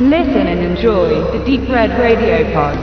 Listen and enjoy the Deep Red Radio Pod.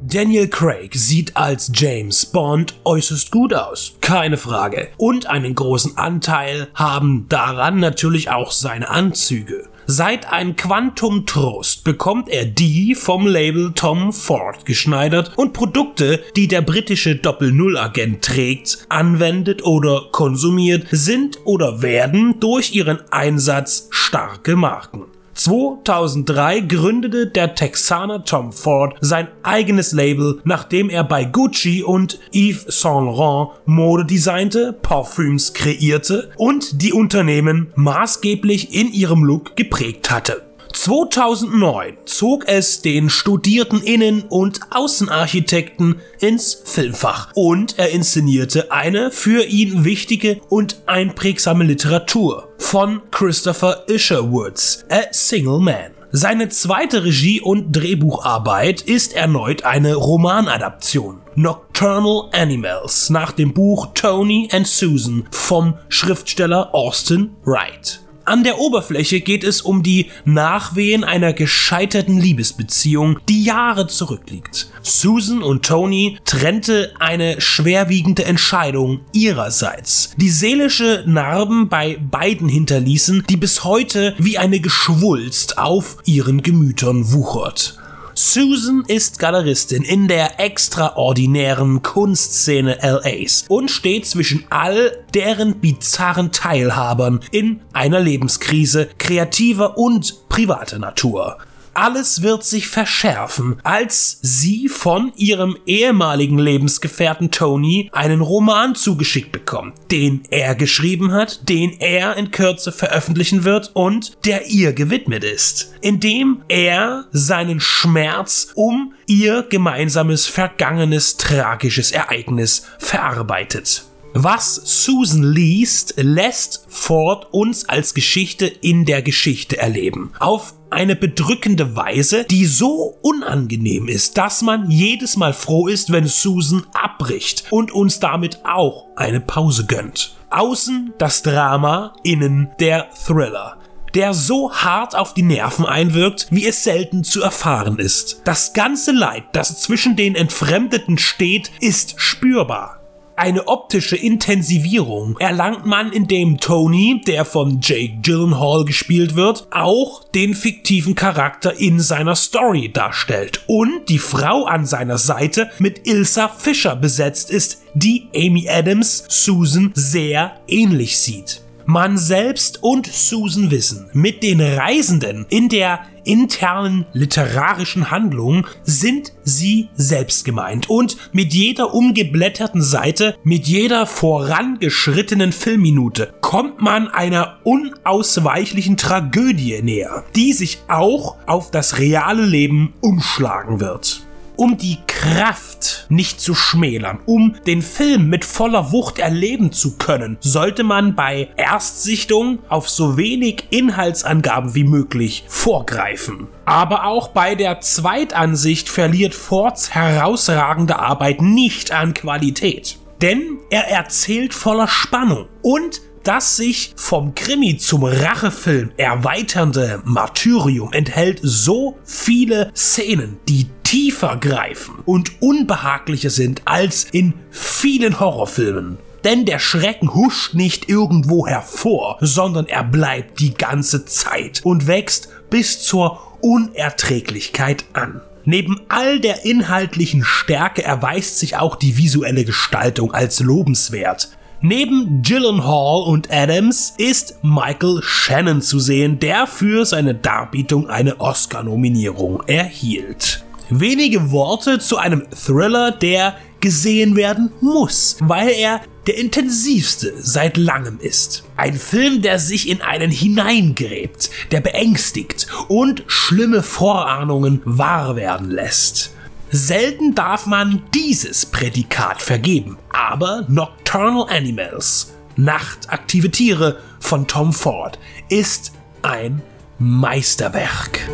Daniel Craig sieht als James Bond äußerst gut aus, keine Frage. Und einen großen Anteil haben daran natürlich auch seine Anzüge. Seit ein Quantum Trost bekommt er die vom Label Tom Ford geschneidert und Produkte, die der britische Doppel-Null-Agent trägt, anwendet oder konsumiert, sind oder werden durch ihren Einsatz starke Marken. 2003 gründete der Texaner Tom Ford sein eigenes Label, nachdem er bei Gucci und Yves Saint Laurent Mode designte, Parfüms kreierte und die Unternehmen maßgeblich in ihrem Look geprägt hatte. 2009 zog es den studierten Innen- und Außenarchitekten ins Filmfach und er inszenierte eine für ihn wichtige und einprägsame Literatur von Christopher Isherwoods, A Single Man. Seine zweite Regie- und Drehbucharbeit ist erneut eine Romanadaption. Nocturnal Animals nach dem Buch Tony and Susan vom Schriftsteller Austin Wright. An der Oberfläche geht es um die Nachwehen einer gescheiterten Liebesbeziehung, die Jahre zurückliegt. Susan und Tony trennte eine schwerwiegende Entscheidung ihrerseits, die seelische Narben bei beiden hinterließen, die bis heute wie eine Geschwulst auf ihren Gemütern wuchert. Susan ist Galeristin in der extraordinären Kunstszene LAs und steht zwischen all deren bizarren Teilhabern in einer Lebenskrise kreativer und privater Natur alles wird sich verschärfen, als sie von ihrem ehemaligen Lebensgefährten Tony einen Roman zugeschickt bekommt, den er geschrieben hat, den er in Kürze veröffentlichen wird und der ihr gewidmet ist, indem er seinen Schmerz um ihr gemeinsames vergangenes tragisches Ereignis verarbeitet. Was Susan liest, lässt Ford uns als Geschichte in der Geschichte erleben. Auf eine bedrückende Weise, die so unangenehm ist, dass man jedes Mal froh ist, wenn Susan abbricht und uns damit auch eine Pause gönnt. Außen das Drama, innen der Thriller der so hart auf die Nerven einwirkt, wie es selten zu erfahren ist. Das ganze Leid, das zwischen den Entfremdeten steht, ist spürbar. Eine optische Intensivierung erlangt man, indem Tony, der von Jake Gyllenhaal gespielt wird, auch den fiktiven Charakter in seiner Story darstellt und die Frau an seiner Seite mit Ilsa Fischer besetzt ist, die Amy Adams Susan sehr ähnlich sieht. Man selbst und Susan wissen, mit den Reisenden in der internen literarischen Handlung sind sie selbst gemeint. Und mit jeder umgeblätterten Seite, mit jeder vorangeschrittenen Filmminute kommt man einer unausweichlichen Tragödie näher, die sich auch auf das reale Leben umschlagen wird um die Kraft nicht zu schmälern, um den Film mit voller Wucht erleben zu können, sollte man bei Erstsichtung auf so wenig Inhaltsangaben wie möglich vorgreifen. Aber auch bei der Zweitansicht verliert Fords herausragende Arbeit nicht an Qualität. Denn er erzählt voller Spannung und das sich vom Krimi zum Rachefilm erweiternde Martyrium enthält so viele Szenen, die tiefer greifen und unbehaglicher sind als in vielen Horrorfilmen. Denn der Schrecken huscht nicht irgendwo hervor, sondern er bleibt die ganze Zeit und wächst bis zur Unerträglichkeit an. Neben all der inhaltlichen Stärke erweist sich auch die visuelle Gestaltung als lobenswert. Neben Gyllenhaal und Adams ist Michael Shannon zu sehen, der für seine Darbietung eine Oscar-Nominierung erhielt. Wenige Worte zu einem Thriller, der gesehen werden muss, weil er der intensivste seit langem ist. Ein Film, der sich in einen hineingräbt, der beängstigt und schlimme Vorahnungen wahr werden lässt. Selten darf man dieses Prädikat vergeben, aber Nocturnal Animals, nachtaktive Tiere von Tom Ford, ist ein Meisterwerk.